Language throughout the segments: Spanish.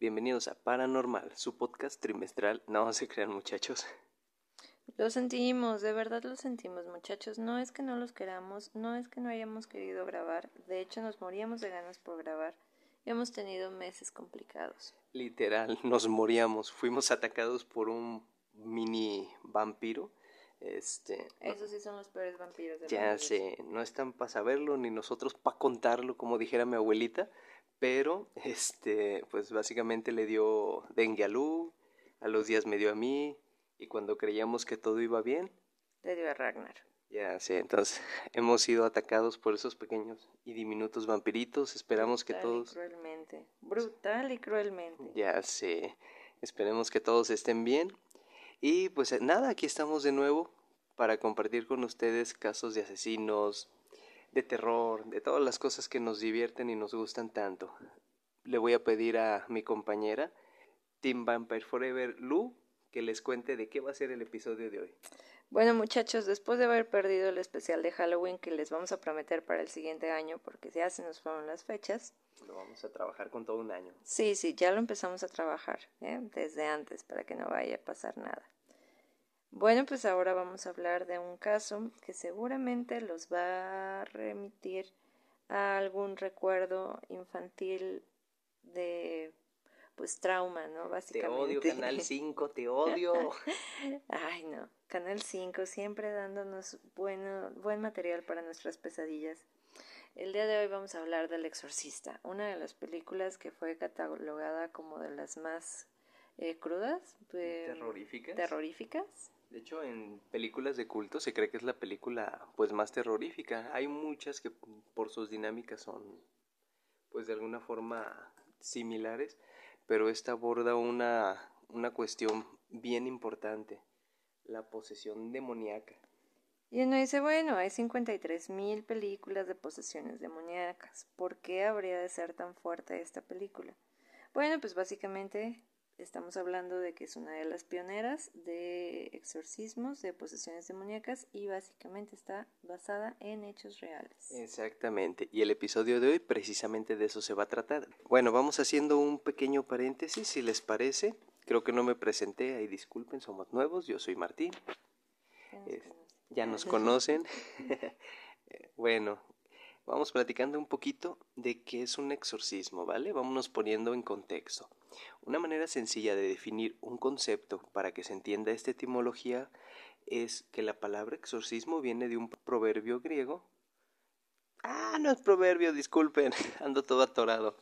Bienvenidos a Paranormal, su podcast trimestral. No se crean muchachos. Lo sentimos, de verdad lo sentimos muchachos. No es que no los queramos, no es que no hayamos querido grabar. De hecho nos moríamos de ganas por grabar. Hemos tenido meses complicados. Literal, nos moríamos. Fuimos atacados por un mini vampiro. Este, Esos sí son los peores vampiros. De ya sé, no están para saberlo ni nosotros para contarlo, como dijera mi abuelita pero este, pues básicamente le dio dengue a Lu, a los días me dio a mí, y cuando creíamos que todo iba bien, le dio a Ragnar. Ya sé, entonces hemos sido atacados por esos pequeños y diminutos vampiritos, esperamos que todos... Y cruelmente, brutal y cruelmente. Ya sé, esperemos que todos estén bien. Y pues nada, aquí estamos de nuevo para compartir con ustedes casos de asesinos, de terror, de todas las cosas que nos divierten y nos gustan tanto. Le voy a pedir a mi compañera, Team Vampire Forever, Lu, que les cuente de qué va a ser el episodio de hoy. Bueno muchachos, después de haber perdido el especial de Halloween que les vamos a prometer para el siguiente año, porque ya se nos fueron las fechas. Lo vamos a trabajar con todo un año. Sí, sí, ya lo empezamos a trabajar ¿eh? desde antes para que no vaya a pasar nada. Bueno, pues ahora vamos a hablar de un caso que seguramente los va a remitir a algún recuerdo infantil de pues trauma, ¿no? Básicamente. Te odio Canal 5, te odio. Ay, no. Canal 5 siempre dándonos bueno, buen material para nuestras pesadillas. El día de hoy vamos a hablar del Exorcista, una de las películas que fue catalogada como de las más eh, crudas, terroríficas. terroríficas de hecho, en películas de culto se cree que es la película pues más terrorífica. Hay muchas que por sus dinámicas son pues de alguna forma similares, pero esta aborda una, una cuestión bien importante, la posesión demoníaca. Y uno dice, bueno, hay 53 mil películas de posesiones demoníacas. ¿Por qué habría de ser tan fuerte esta película? Bueno, pues básicamente Estamos hablando de que es una de las pioneras de exorcismos, de posesiones demoníacas y básicamente está basada en hechos reales. Exactamente, y el episodio de hoy precisamente de eso se va a tratar. Bueno, vamos haciendo un pequeño paréntesis, si les parece. Creo que no me presenté, ahí disculpen, somos nuevos, yo soy Martín. Ya nos, conocen. bueno, vamos platicando un poquito de qué es un exorcismo, ¿vale? Vámonos poniendo en contexto. Una manera sencilla de definir un concepto para que se entienda esta etimología es que la palabra exorcismo viene de un proverbio griego. Ah, no es proverbio, disculpen, ando todo atorado.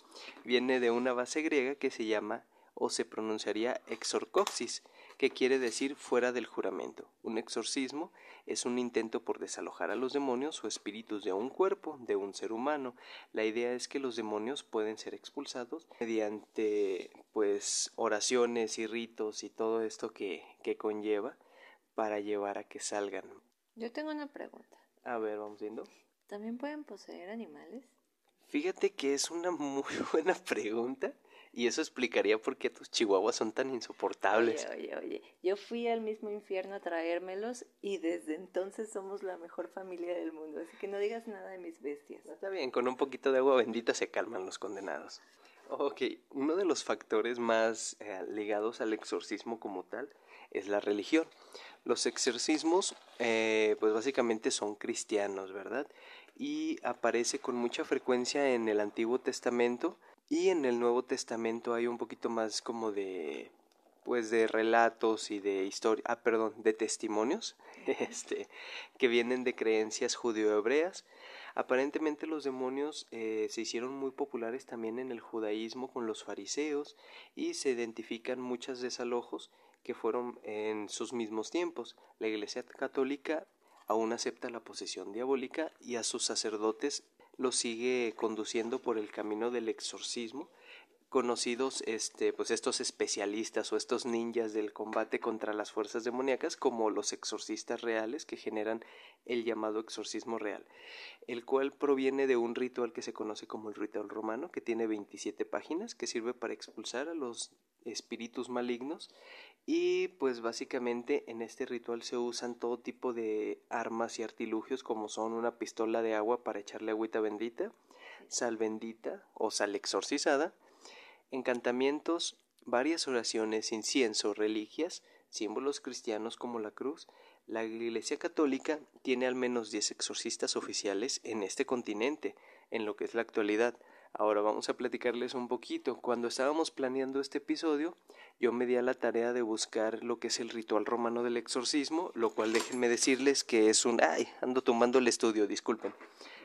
Viene de una base griega que se llama o se pronunciaría exorcoxis, que quiere decir fuera del juramento. Un exorcismo es un intento por desalojar a los demonios o espíritus de un cuerpo, de un ser humano. La idea es que los demonios pueden ser expulsados mediante pues oraciones y ritos y todo esto que, que conlleva para llevar a que salgan. Yo tengo una pregunta. A ver, vamos viendo. ¿También pueden poseer animales? Fíjate que es una muy buena pregunta. Y eso explicaría por qué tus chihuahuas son tan insoportables. Oye, oye, oye. Yo fui al mismo infierno a traérmelos y desde entonces somos la mejor familia del mundo. Así que no digas nada de mis bestias. Está bien, con un poquito de agua bendita se calman los condenados. Ok, uno de los factores más eh, ligados al exorcismo como tal es la religión. Los exorcismos, eh, pues básicamente son cristianos, ¿verdad? Y aparece con mucha frecuencia en el Antiguo Testamento y en el Nuevo Testamento hay un poquito más como de pues de relatos y de historia, ah, perdón, de testimonios, este, que vienen de creencias judío-hebreas. Aparentemente los demonios eh, se hicieron muy populares también en el judaísmo con los fariseos y se identifican muchos desalojos que fueron en sus mismos tiempos. La Iglesia Católica aún acepta la posesión diabólica y a sus sacerdotes lo sigue conduciendo por el camino del exorcismo conocidos este pues estos especialistas o estos ninjas del combate contra las fuerzas demoníacas como los exorcistas reales que generan el llamado exorcismo real, el cual proviene de un ritual que se conoce como el ritual romano que tiene 27 páginas que sirve para expulsar a los espíritus malignos y pues básicamente en este ritual se usan todo tipo de armas y artilugios como son una pistola de agua para echarle agüita bendita, sal bendita o sal exorcizada, encantamientos, varias oraciones, incienso, reliquias, símbolos cristianos como la cruz, la Iglesia Católica tiene al menos 10 exorcistas oficiales en este continente, en lo que es la actualidad. Ahora vamos a platicarles un poquito. Cuando estábamos planeando este episodio, yo me di a la tarea de buscar lo que es el ritual romano del exorcismo, lo cual déjenme decirles que es un... ¡Ay! Ando tumbando el estudio, disculpen.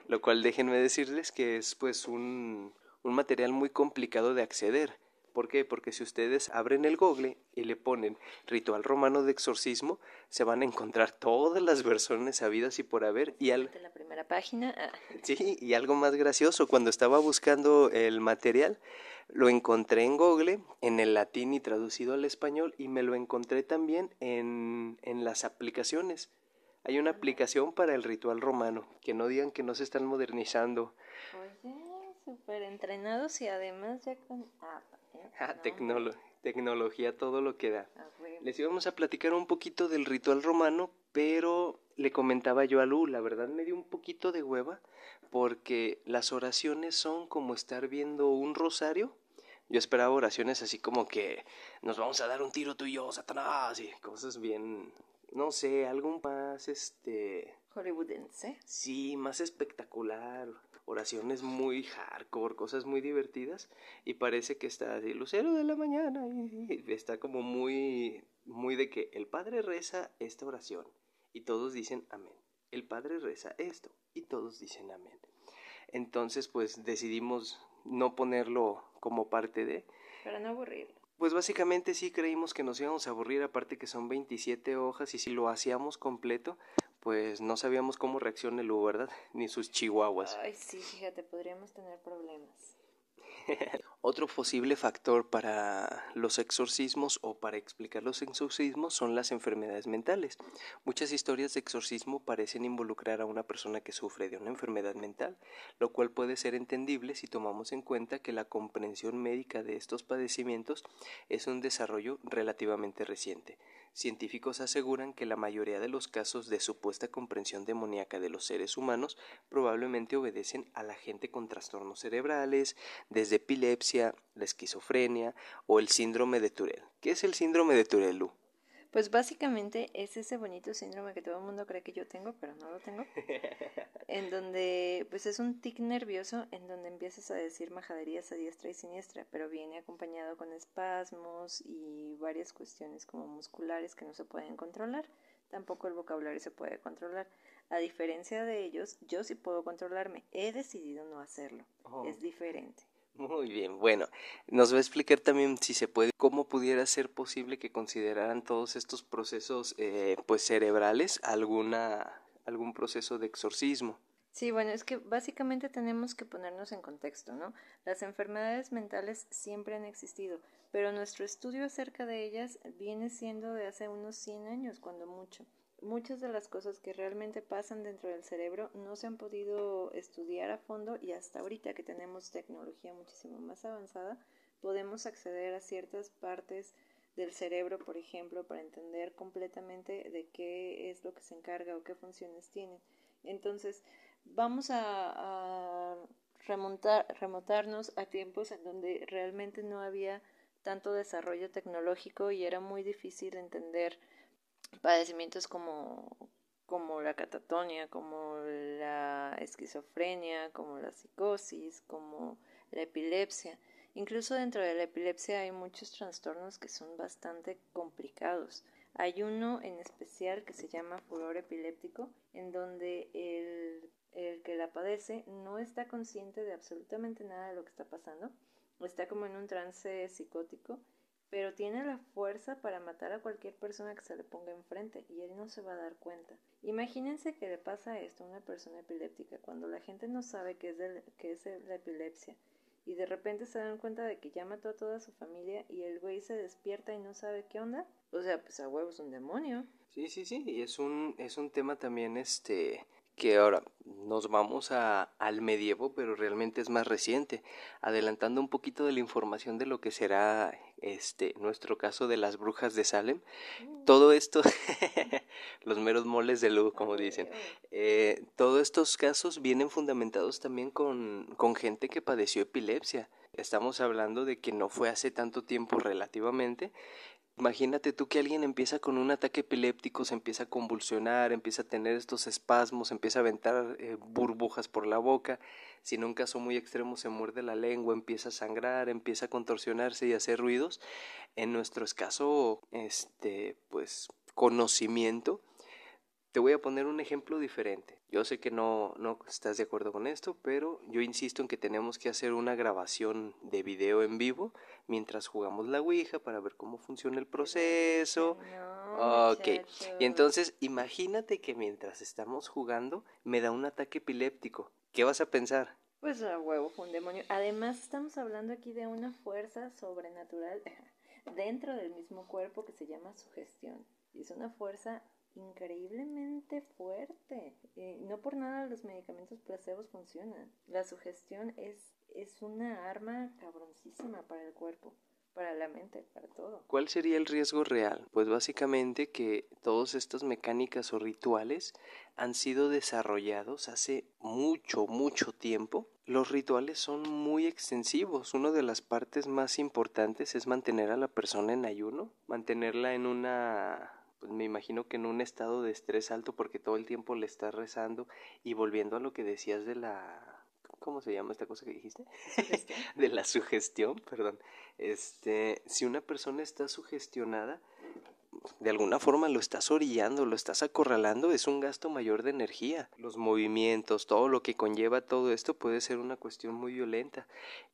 Lo cual déjenme decirles que es pues un, un material muy complicado de acceder. ¿Por qué? Porque si ustedes abren el Google y le ponen ritual romano de exorcismo, se van a encontrar todas las versiones habidas y por haber. Y al... la primera página. Ah. Sí, y algo más gracioso, cuando estaba buscando el material, lo encontré en Google, en el latín y traducido al español, y me lo encontré también en, en las aplicaciones. Hay una aplicación para el ritual romano, que no digan que no se están modernizando. Oye, súper entrenados y además ya con... Ah, Ah, tecnología, todo lo que da. Les íbamos a platicar un poquito del ritual romano, pero le comentaba yo a Lu, la verdad me dio un poquito de hueva, porque las oraciones son como estar viendo un rosario. Yo esperaba oraciones así como que nos vamos a dar un tiro tú y yo, Satanás, y cosas bien, no sé, algo más, este... Hollywoodense. Sí, más espectacular oraciones muy hardcore, cosas muy divertidas y parece que está así, lucero de la mañana y, está como muy, muy de que el Padre reza esta oración y todos dicen amén. El Padre reza esto y todos dicen amén. Entonces pues decidimos no ponerlo como parte de... Para no aburrirlo. Pues básicamente sí creímos que nos íbamos a aburrir, aparte que son 27 hojas y si lo hacíamos completo, pues no sabíamos cómo reacciona el ¿verdad? Ni sus chihuahuas. Ay, sí, fíjate, podríamos tener problemas. Otro posible factor para los exorcismos o para explicar los exorcismos son las enfermedades mentales. Muchas historias de exorcismo parecen involucrar a una persona que sufre de una enfermedad mental, lo cual puede ser entendible si tomamos en cuenta que la comprensión médica de estos padecimientos es un desarrollo relativamente reciente. Científicos aseguran que la mayoría de los casos de supuesta comprensión demoníaca de los seres humanos probablemente obedecen a la gente con trastornos cerebrales, desde epilepsia, la esquizofrenia o el síndrome de Turel. ¿Qué es el síndrome de Turel, Lu? Pues básicamente es ese bonito síndrome que todo el mundo cree que yo tengo, pero no lo tengo. en donde, pues es un tic nervioso en donde empiezas a decir majaderías a diestra y siniestra, pero viene acompañado con espasmos y varias cuestiones como musculares que no se pueden controlar. Tampoco el vocabulario se puede controlar. A diferencia de ellos, yo sí puedo controlarme. He decidido no hacerlo. Oh. Es diferente. Muy bien, bueno, nos va a explicar también si se puede, cómo pudiera ser posible que consideraran todos estos procesos eh, pues cerebrales alguna, algún proceso de exorcismo. Sí, bueno, es que básicamente tenemos que ponernos en contexto, ¿no? Las enfermedades mentales siempre han existido, pero nuestro estudio acerca de ellas viene siendo de hace unos 100 años, cuando mucho muchas de las cosas que realmente pasan dentro del cerebro no se han podido estudiar a fondo y hasta ahorita que tenemos tecnología muchísimo más avanzada, podemos acceder a ciertas partes del cerebro, por ejemplo, para entender completamente de qué es lo que se encarga o qué funciones tiene. Entonces, vamos a, remontar, remontarnos a tiempos en donde realmente no había tanto desarrollo tecnológico y era muy difícil entender padecimientos como, como la catatonia, como la esquizofrenia, como la psicosis, como la epilepsia. Incluso dentro de la epilepsia hay muchos trastornos que son bastante complicados. Hay uno en especial que se llama furor epiléptico, en donde el, el que la padece no está consciente de absolutamente nada de lo que está pasando, está como en un trance psicótico pero tiene la fuerza para matar a cualquier persona que se le ponga enfrente y él no se va a dar cuenta. Imagínense que le pasa esto a una persona epiléptica cuando la gente no sabe qué es, es la epilepsia y de repente se dan cuenta de que ya mató a toda su familia y el güey se despierta y no sabe qué onda. O sea, pues a huevo es un demonio. Sí, sí, sí, y es un, es un tema también este que ahora nos vamos a, al medievo, pero realmente es más reciente, adelantando un poquito de la información de lo que será este nuestro caso de las brujas de Salem. Mm. Todo esto, los meros moles de luz, como dicen, eh, todos estos casos vienen fundamentados también con, con gente que padeció epilepsia. Estamos hablando de que no fue hace tanto tiempo relativamente Imagínate tú que alguien empieza con un ataque epiléptico, se empieza a convulsionar, empieza a tener estos espasmos, empieza a aventar eh, burbujas por la boca, si en un caso muy extremo se muerde la lengua, empieza a sangrar, empieza a contorsionarse y a hacer ruidos. En nuestro escaso, este, pues, conocimiento, te voy a poner un ejemplo diferente. Yo sé que no, no estás de acuerdo con esto, pero yo insisto en que tenemos que hacer una grabación de video en vivo mientras jugamos la Ouija para ver cómo funciona el proceso. ok. Y entonces imagínate que mientras estamos jugando me da un ataque epiléptico. ¿Qué vas a pensar? Pues a huevo, fue un demonio. Además estamos hablando aquí de una fuerza sobrenatural dentro del mismo cuerpo que se llama sugestión. Y es una fuerza increíblemente fuerte. Eh, no por nada los medicamentos placebos funcionan. La sugestión es, es una arma cabroncísima para el cuerpo para la mente, para todo. ¿Cuál sería el riesgo real? Pues básicamente que todas estas mecánicas o rituales han sido desarrollados hace mucho, mucho tiempo. Los rituales son muy extensivos. Una de las partes más importantes es mantener a la persona en ayuno, mantenerla en una pues me imagino que en un estado de estrés alto porque todo el tiempo le estás rezando y volviendo a lo que decías de la ¿cómo se llama esta cosa que dijiste? de la sugestión, perdón. Este, si una persona está sugestionada, de alguna forma lo estás orillando, lo estás acorralando, es un gasto mayor de energía. Los movimientos, todo lo que conlleva todo esto puede ser una cuestión muy violenta.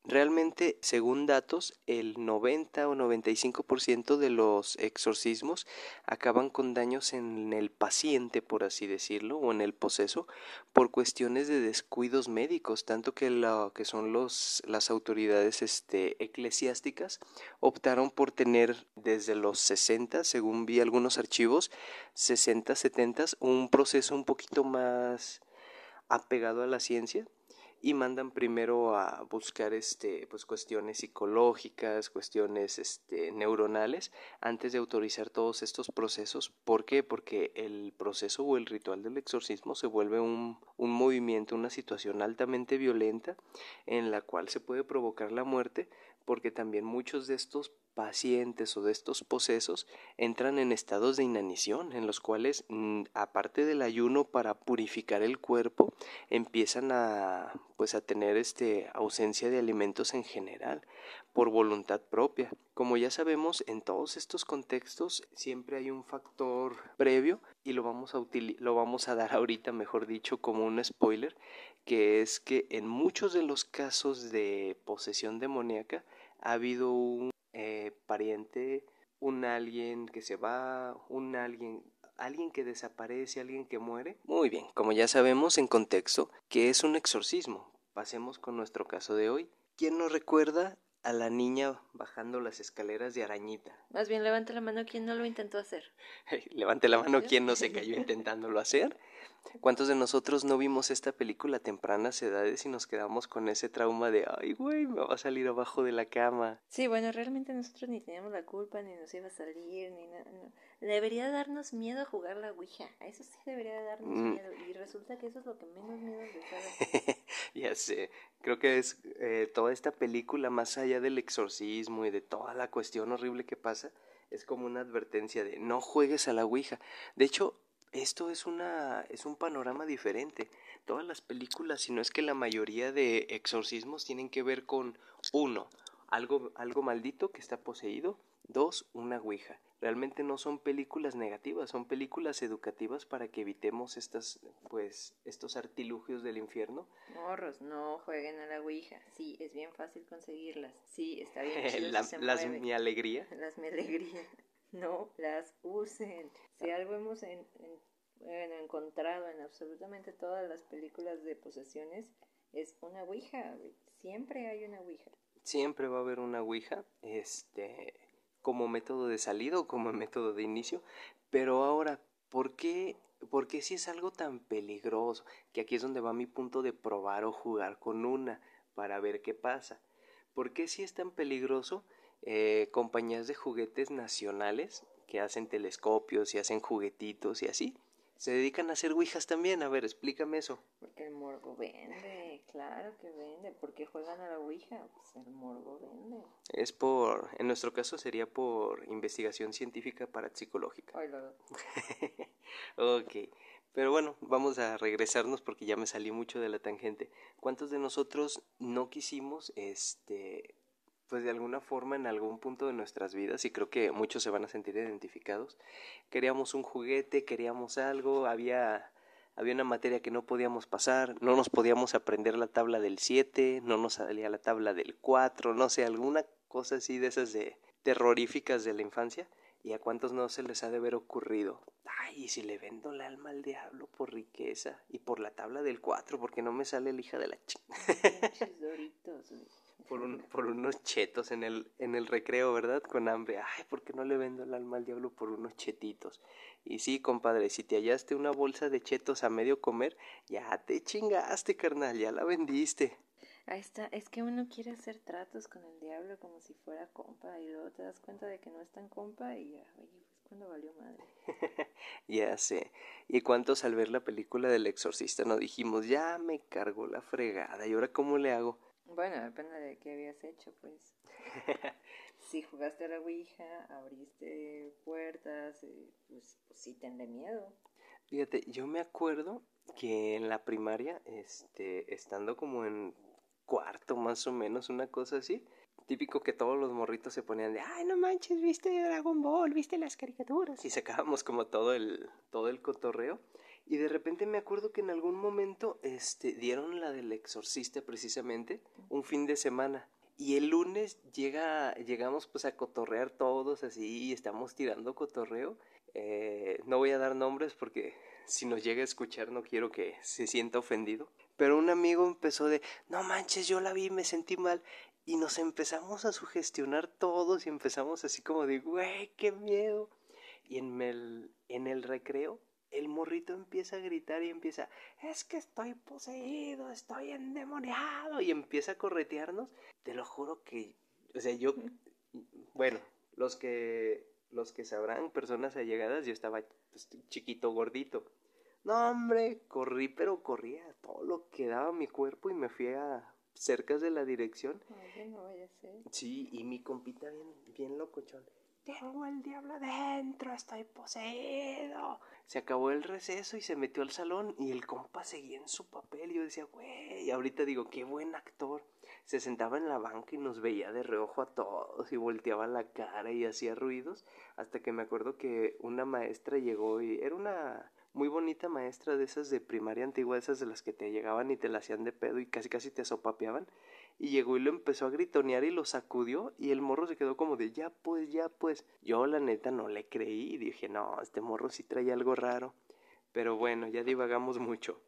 Realmente, según datos, el 90 o 95% de los exorcismos acaban con daños en el paciente, por así decirlo, o en el poseso, por cuestiones de descuidos médicos, tanto que lo que son los las autoridades este eclesiásticas optaron por tener desde los 60, según vi algunos archivos, 60, 70, un proceso un poquito más apegado a la ciencia y mandan primero a buscar este pues cuestiones psicológicas, cuestiones este neuronales antes de autorizar todos estos procesos. ¿Por qué? Porque el proceso o el ritual del exorcismo se vuelve un, un movimiento, una situación altamente violenta en la cual se puede provocar la muerte porque también muchos de estos pacientes o de estos posesos entran en estados de inanición en los cuales mm, aparte del ayuno para purificar el cuerpo empiezan a pues a tener este ausencia de alimentos en general por voluntad propia. Como ya sabemos, en todos estos contextos siempre hay un factor previo y lo vamos a lo vamos a dar ahorita, mejor dicho, como un spoiler, que es que en muchos de los casos de posesión demoníaca ha habido un eh, pariente, un alguien que se va, un alguien alguien que desaparece, alguien que muere. Muy bien, como ya sabemos en contexto, que es un exorcismo. Pasemos con nuestro caso de hoy. ¿Quién nos recuerda a la niña bajando las escaleras de arañita? Más bien levante la mano quien no lo intentó hacer. levante la mano quien no se cayó intentándolo hacer. ¿Cuántos de nosotros no vimos esta película a tempranas edades y nos quedamos con ese trauma de, ay, güey, me va a salir abajo de la cama? Sí, bueno, realmente nosotros ni teníamos la culpa, ni nos iba a salir, ni nada. Debería darnos miedo jugar la Ouija. Eso sí debería darnos mm. miedo. Y resulta que eso es lo que menos miedo les da. ya sé. Creo que es eh, toda esta película, más allá del exorcismo y de toda la cuestión horrible que pasa, es como una advertencia de no juegues a la Ouija. De hecho, esto es una es un panorama diferente. Todas las películas, si no es que la mayoría de exorcismos tienen que ver con uno, algo algo maldito que está poseído, dos, una ouija. Realmente no son películas negativas, son películas educativas para que evitemos estas pues estos artilugios del infierno. Morros, no jueguen a la ouija. Sí, es bien fácil conseguirlas. Sí, está bien. las mi alegría. Las mi alegría no las usen. Si algo hemos encontrado en absolutamente todas las películas de posesiones, es una Ouija. Siempre hay una Ouija. Siempre va a haber una Ouija, este, como método de salida o como método de inicio. Pero ahora, ¿por qué ¿Por qué si es algo tan peligroso? Que aquí es donde va mi punto de probar o jugar con una para ver qué pasa. ¿Por qué si es tan peligroso? Eh, compañías de juguetes nacionales que hacen telescopios y hacen juguetitos y así, se dedican a hacer ouijas también. A ver, explícame eso. Porque el morbo vende, claro que vende. ¿Por qué juegan a la ouija? Pues el morbo vende. Es por, en nuestro caso sería por investigación científica parapsicológica. Ay, lo... ok. Pero bueno, vamos a regresarnos porque ya me salí mucho de la tangente. ¿Cuántos de nosotros no quisimos este pues de alguna forma en algún punto de nuestras vidas, y creo que muchos se van a sentir identificados, queríamos un juguete, queríamos algo, había, había una materia que no podíamos pasar, no nos podíamos aprender la tabla del 7, no nos salía la tabla del 4, no sé, alguna cosa así de esas de terroríficas de la infancia, y a cuántos no se les ha de haber ocurrido, ay, y si le vendo el alma al diablo por riqueza, y por la tabla del 4, porque no me sale el hija de la chica por, un, por unos chetos en el, en el recreo, ¿verdad? Con hambre. Ay, ¿por qué no le vendo el alma al diablo por unos chetitos? Y sí, compadre, si te hallaste una bolsa de chetos a medio comer, ya te chingaste, carnal, ya la vendiste. Ahí está, es que uno quiere hacer tratos con el diablo como si fuera compa y luego te das cuenta de que no es tan compa y ya, oye, pues cuando valió madre. ya sé. ¿Y cuántos al ver la película del exorcista nos dijimos, ya me cargó la fregada y ahora cómo le hago? Bueno, depende de qué habías hecho, pues. si jugaste a la Ouija, abriste puertas, eh, pues, pues sí, tenle miedo. Fíjate, yo me acuerdo que en la primaria, este, estando como en cuarto más o menos, una cosa así, típico que todos los morritos se ponían de, ay, no manches, viste Dragon Ball, viste las caricaturas, y sacábamos como todo el, todo el cotorreo. Y de repente me acuerdo que en algún momento este, dieron la del exorcista precisamente, un fin de semana. Y el lunes llega, llegamos pues a cotorrear todos así y estamos tirando cotorreo. Eh, no voy a dar nombres porque si nos llega a escuchar no quiero que se sienta ofendido. Pero un amigo empezó de, no manches, yo la vi, me sentí mal. Y nos empezamos a sugestionar todos y empezamos así como de, güey, qué miedo. Y en el, en el recreo el morrito empieza a gritar y empieza, es que estoy poseído, estoy endemoniado y empieza a corretearnos. Te lo juro que, o sea, yo, bueno, los que, los que sabrán, personas allegadas, yo estaba pues, chiquito, gordito. No, hombre, corrí, pero corría todo lo que daba mi cuerpo y me fui a cerca de la dirección. Sí, y mi compita bien, bien locochón tengo el diablo adentro, estoy poseído. Se acabó el receso y se metió al salón y el compa seguía en su papel. Y yo decía, güey, ahorita digo, qué buen actor. Se sentaba en la banca y nos veía de reojo a todos y volteaba la cara y hacía ruidos. Hasta que me acuerdo que una maestra llegó y era una muy bonita maestra de esas de primaria antigua, esas de las que te llegaban y te la hacían de pedo y casi casi te sopapeaban y llegó y lo empezó a gritonear y lo sacudió y el morro se quedó como de ya pues, ya pues. Yo la neta no le creí dije, no, este morro sí trae algo raro. Pero bueno, ya divagamos mucho.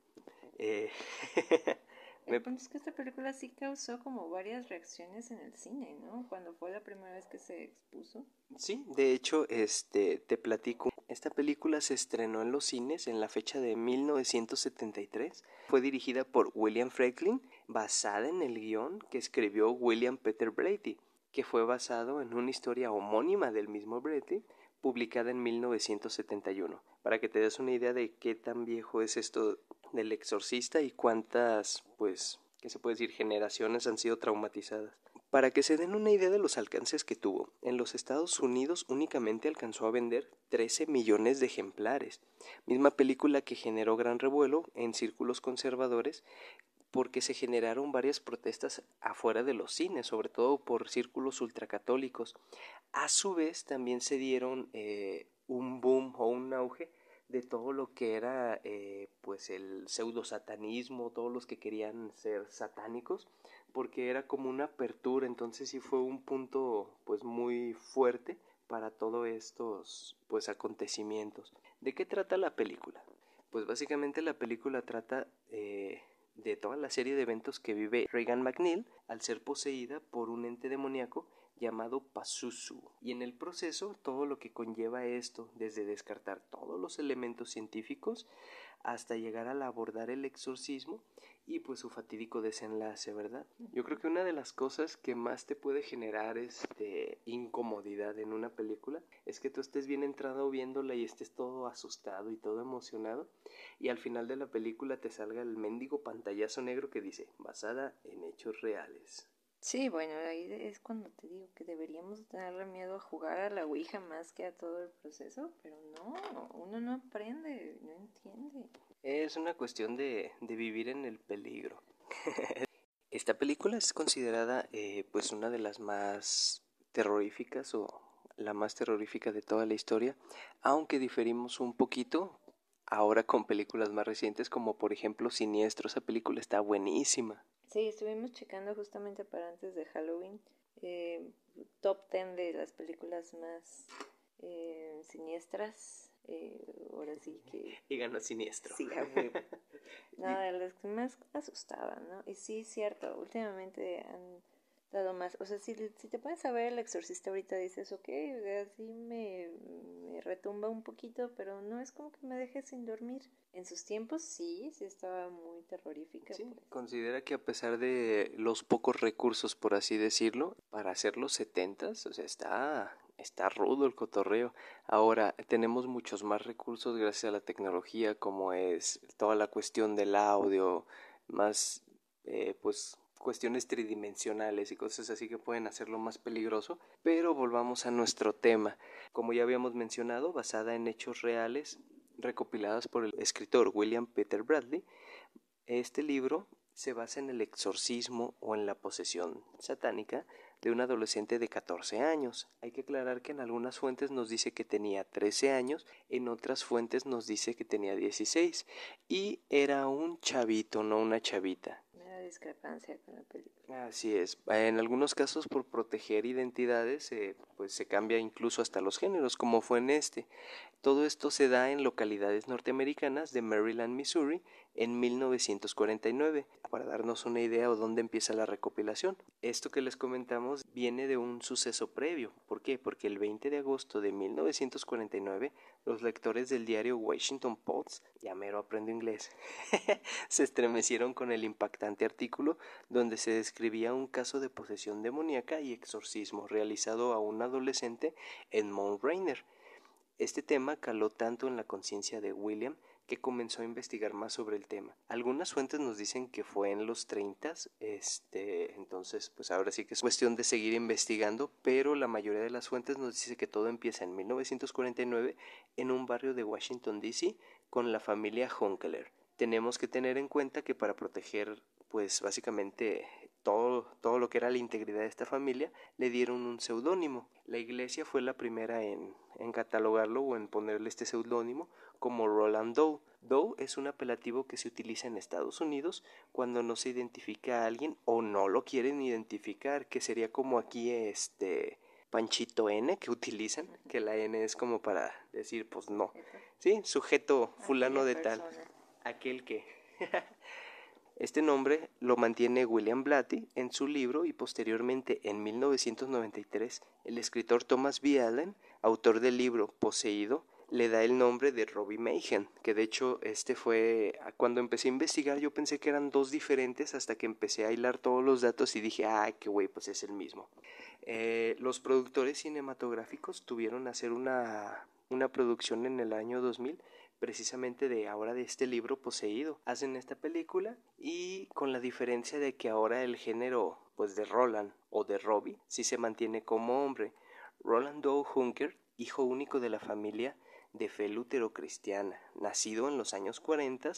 Eh... El punto es que esta película sí causó como varias reacciones en el cine, ¿no? Cuando fue la primera vez que se expuso. Sí, de hecho, este, te platico. Esta película se estrenó en los cines en la fecha de 1973. Fue dirigida por William Franklin, basada en el guion que escribió William Peter Brady, que fue basado en una historia homónima del mismo Brady, publicada en 1971. Para que te des una idea de qué tan viejo es esto del exorcista y cuántas, pues, ¿qué se puede decir, generaciones han sido traumatizadas. Para que se den una idea de los alcances que tuvo, en los Estados Unidos únicamente alcanzó a vender 13 millones de ejemplares, misma película que generó gran revuelo en círculos conservadores porque se generaron varias protestas afuera de los cines, sobre todo por círculos ultracatólicos. A su vez también se dieron eh, un boom o un auge de todo lo que era eh, pues el pseudo satanismo, todos los que querían ser satánicos, porque era como una apertura, entonces sí fue un punto pues muy fuerte para todos estos pues acontecimientos. ¿De qué trata la película? Pues básicamente la película trata eh, de toda la serie de eventos que vive Regan McNeil al ser poseída por un ente demoníaco llamado Pazuzu. Y en el proceso todo lo que conlleva esto, desde descartar todos los elementos científicos hasta llegar a abordar el exorcismo y pues su fatídico desenlace, ¿verdad? Yo creo que una de las cosas que más te puede generar este incomodidad en una película es que tú estés bien entrado viéndola y estés todo asustado y todo emocionado y al final de la película te salga el mendigo pantallazo negro que dice basada en hechos reales. Sí, bueno, ahí es cuando te digo que deberíamos tenerle miedo a jugar a la Ouija más que a todo el proceso, pero no, uno no aprende, no entiende. Es una cuestión de, de vivir en el peligro. Esta película es considerada eh, pues una de las más terroríficas o la más terrorífica de toda la historia, aunque diferimos un poquito ahora con películas más recientes como por ejemplo Siniestro, esa película está buenísima. Sí, estuvimos checando justamente para antes de Halloween eh, top 10 de las películas más eh, siniestras. Eh, ahora sí que... Y ganó siniestro. Sí, No, de las que más asustaban, ¿no? Y sí, cierto, últimamente han dado más. O sea, si, si te pones a ver el exorcista ahorita dices, ok, así me, me retumba un poquito, pero no es como que me deje sin dormir. En sus tiempos sí, sí estaba muy terrorífica. Sí, pues. considera que a pesar de los pocos recursos, por así decirlo, para hacer los setentas, o sea, está, está rudo el cotorreo. Ahora tenemos muchos más recursos gracias a la tecnología, como es toda la cuestión del audio, más eh, pues cuestiones tridimensionales y cosas así que pueden hacerlo más peligroso. Pero volvamos a nuestro tema. Como ya habíamos mencionado, basada en hechos reales recopilados por el escritor William Peter Bradley, este libro se basa en el exorcismo o en la posesión satánica de un adolescente de 14 años. Hay que aclarar que en algunas fuentes nos dice que tenía 13 años, en otras fuentes nos dice que tenía 16 y era un chavito, no una chavita discrepancia con la película. Así es. En algunos casos, por proteger identidades, eh, pues se cambia incluso hasta los géneros, como fue en este. Todo esto se da en localidades norteamericanas de Maryland, Missouri, en 1949, para darnos una idea de dónde empieza la recopilación. Esto que les comentamos viene de un suceso previo. ¿Por qué? Porque el 20 de agosto de 1949, los lectores del diario Washington Post, ya mero aprendo inglés, se estremecieron con el impactante artículo donde se describía un caso de posesión demoníaca y exorcismo realizado a un adolescente en Mount Rainier. Este tema caló tanto en la conciencia de William que comenzó a investigar más sobre el tema. Algunas fuentes nos dicen que fue en los 30, este, entonces pues ahora sí que es cuestión de seguir investigando, pero la mayoría de las fuentes nos dice que todo empieza en 1949 en un barrio de Washington DC con la familia Honkeler. Tenemos que tener en cuenta que para proteger pues básicamente todo, todo lo que era la integridad de esta familia, le dieron un seudónimo. La iglesia fue la primera en, en catalogarlo o en ponerle este seudónimo como Roland Doe. Doe es un apelativo que se utiliza en Estados Unidos cuando no se identifica a alguien o no lo quieren identificar, que sería como aquí este Panchito N que utilizan, que la N es como para decir, pues no, sí, sujeto fulano de tal, aquel que. Este nombre lo mantiene William Blatty en su libro y posteriormente en 1993 el escritor Thomas B. Allen, autor del libro Poseído, le da el nombre de Robbie Mayhem, que de hecho este fue, cuando empecé a investigar yo pensé que eran dos diferentes hasta que empecé a hilar todos los datos y dije, ay, qué güey, pues es el mismo. Eh, los productores cinematográficos tuvieron a hacer una, una producción en el año 2000 precisamente de ahora de este libro poseído. Hacen esta película y con la diferencia de que ahora el género pues de Roland o de Robbie sí se mantiene como hombre. Roland Doe Hunker, hijo único de la familia, de fe cristiana nacido en los años 40.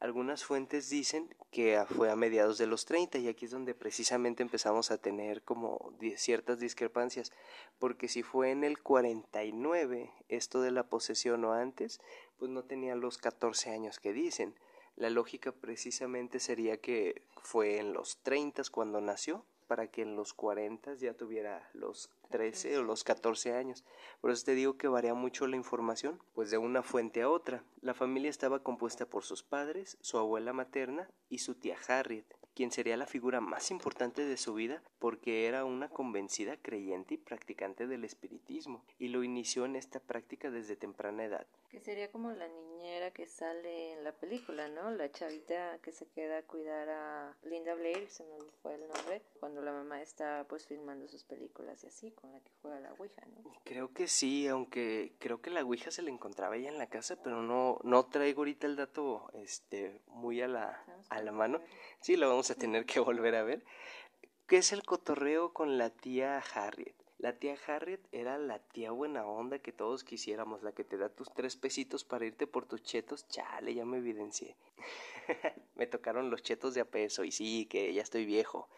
Algunas fuentes dicen que fue a mediados de los 30 y aquí es donde precisamente empezamos a tener como ciertas discrepancias, porque si fue en el 49 esto de la posesión o antes, pues no tenía los 14 años que dicen. La lógica precisamente sería que fue en los 30 cuando nació para que en los 40 ya tuviera los 13 o los 14 años. Por eso te digo que varía mucho la información, pues de una fuente a otra. La familia estaba compuesta por sus padres, su abuela materna y su tía Harriet quien sería la figura más importante de su vida porque era una convencida creyente y practicante del espiritismo, y lo inició en esta práctica desde temprana edad. Que sería como la niñera que sale en la película, ¿no? La chavita que se queda a cuidar a Linda Blair, se me fue el nombre, cuando la mamá está pues filmando sus películas y así, con la que juega la Ouija, ¿no? Creo que sí, aunque creo que la Ouija se le encontraba ella en la casa, pero no, no traigo ahorita el dato este, muy a la, a la mano. Sí, lo vamos a tener que volver a ver. ¿Qué es el cotorreo con la tía Harriet? La tía Harriet era la tía buena onda que todos quisiéramos, la que te da tus tres pesitos para irte por tus chetos. Chale, ya me evidencié. me tocaron los chetos de a peso y sí, que ya estoy viejo.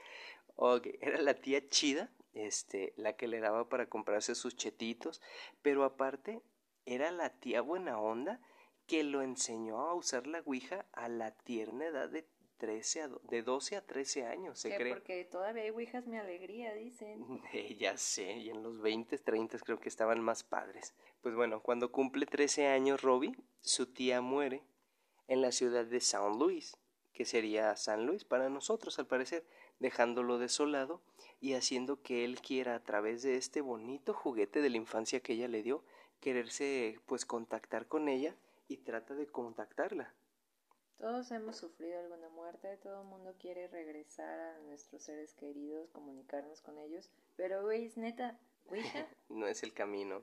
Ok, era la tía chida, este, la que le daba para comprarse sus chetitos, pero aparte era la tía buena onda que lo enseñó a usar la Ouija a la tierna edad de 13 a, de 12 a 13 años, se cree. Porque todavía hay ouijas mi alegría, dicen. ya sé, y en los 20, 30 creo que estaban más padres. Pues bueno, cuando cumple 13 años Robbie, su tía muere en la ciudad de San Luis, que sería San Luis para nosotros al parecer, dejándolo desolado y haciendo que él quiera a través de este bonito juguete de la infancia que ella le dio, quererse pues contactar con ella y trata de contactarla todos hemos sufrido alguna muerte, todo el mundo quiere regresar a nuestros seres queridos, comunicarnos con ellos, pero güey, es neta, Ouija. no es el camino.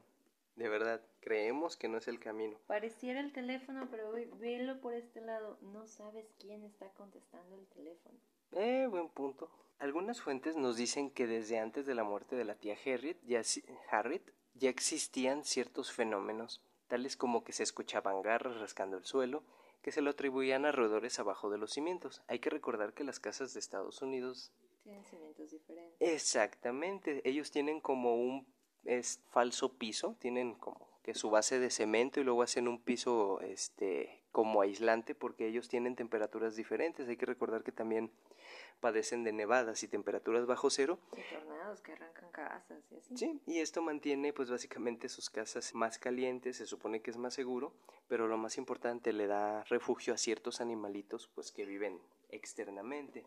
De verdad, creemos que no es el camino. Pareciera el teléfono, pero güey, velo por este lado. No sabes quién está contestando el teléfono. Eh, buen punto. Algunas fuentes nos dicen que desde antes de la muerte de la tía Harriet ya, Harriet, ya existían ciertos fenómenos, tales como que se escuchaban garras rascando el suelo, que se lo atribuían a roedores abajo de los cimientos. Hay que recordar que las casas de Estados Unidos tienen cimientos diferentes. Exactamente, ellos tienen como un es, falso piso, tienen como que su base de cemento y luego hacen un piso este como aislante porque ellos tienen temperaturas diferentes. Hay que recordar que también padecen de nevadas y temperaturas bajo cero. Y tornados que arrancan casas y así. Sí, y esto mantiene pues básicamente sus casas más calientes, se supone que es más seguro, pero lo más importante le da refugio a ciertos animalitos pues que viven externamente.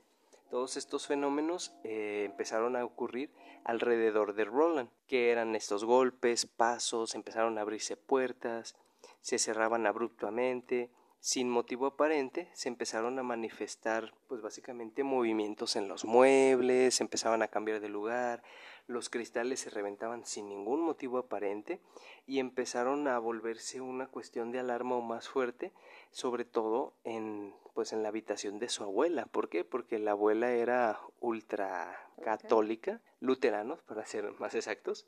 Todos estos fenómenos eh, empezaron a ocurrir alrededor de Roland, que eran estos golpes, pasos, empezaron a abrirse puertas, se cerraban abruptamente, sin motivo aparente, se empezaron a manifestar, pues básicamente movimientos en los muebles, empezaban a cambiar de lugar, los cristales se reventaban sin ningún motivo aparente y empezaron a volverse una cuestión de alarma o más fuerte, sobre todo en pues en la habitación de su abuela. ¿Por qué? Porque la abuela era ultra católica, luteranos para ser más exactos,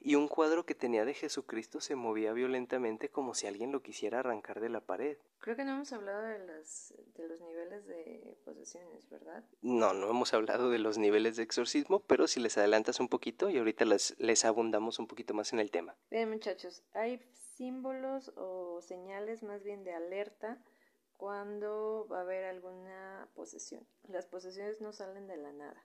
y un cuadro que tenía de Jesucristo se movía violentamente como si alguien lo quisiera arrancar de la pared. Creo que no hemos hablado de, las, de los niveles de posesiones, ¿verdad? No, no hemos hablado de los niveles de exorcismo, pero si les adelantas un poquito y ahorita les, les abundamos un poquito más en el tema. Bien, muchachos, hay símbolos o señales más bien de alerta cuando va a haber alguna posesión. Las posesiones no salen de la nada.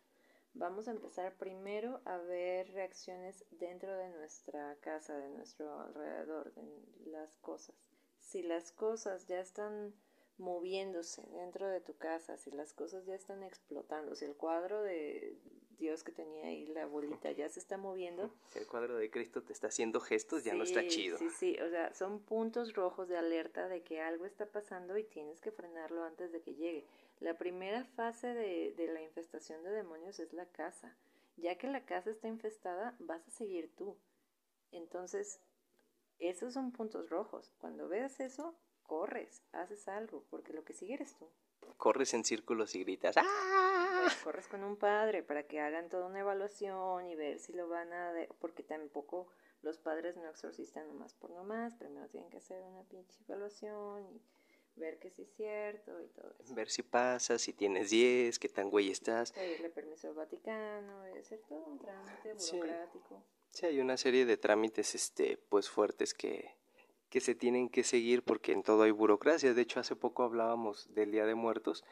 Vamos a empezar primero a ver reacciones dentro de nuestra casa, de nuestro alrededor, de las cosas. Si las cosas ya están moviéndose dentro de tu casa, si las cosas ya están explotando, si el cuadro de, Dios que tenía ahí la bolita ya se está moviendo. Si el cuadro de Cristo te está haciendo gestos, ya no está chido. Sí, sí, o sea, son puntos rojos de alerta de que algo está pasando y tienes que frenarlo antes de que llegue. La primera fase de, de la infestación de demonios es la casa. Ya que la casa está infestada, vas a seguir tú. Entonces, esos son puntos rojos. Cuando veas eso, corres, haces algo, porque lo que sigue eres tú. Corres en círculos y gritas ¡Ah! corres con un padre para que hagan toda una evaluación y ver si lo van a... porque tampoco los padres no exorcistan nomás por nomás, primero tienen que hacer una pinche evaluación y ver que sí es cierto y todo eso. Ver si pasa, si tienes 10, qué tan güey estás. Pedirle permiso al Vaticano, hacer todo un trámite burocrático. Sí. hay una serie de trámites este, pues fuertes que, que se tienen que seguir porque en todo hay burocracia. De hecho, hace poco hablábamos del Día de Muertos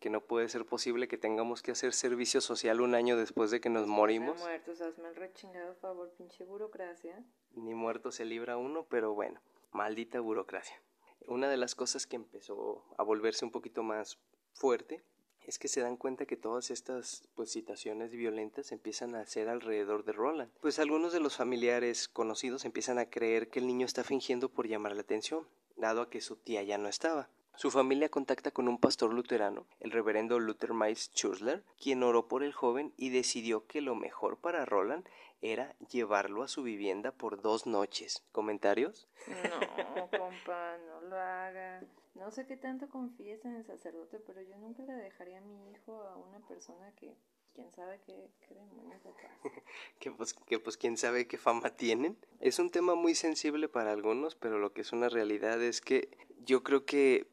que no puede ser posible que tengamos que hacer servicio social un año después de que nos morimos. Ni muertos, hazme el rechingado favor, pinche burocracia. Ni muerto se libra uno, pero bueno, maldita burocracia. Una de las cosas que empezó a volverse un poquito más fuerte es que se dan cuenta que todas estas pues citaciones violentas empiezan a ser alrededor de Roland. Pues algunos de los familiares conocidos empiezan a creer que el niño está fingiendo por llamar la atención, dado a que su tía ya no estaba. Su familia contacta con un pastor luterano, el reverendo Luther Mais Schurzler, quien oró por el joven y decidió que lo mejor para Roland era llevarlo a su vivienda por dos noches. ¿Comentarios? No, compa, no lo haga. No sé qué tanto confíes en el sacerdote, pero yo nunca le dejaría a mi hijo a una persona que quién sabe qué, qué demonios que pues, que pues quién sabe qué fama tienen. Es un tema muy sensible para algunos, pero lo que es una realidad es que yo creo que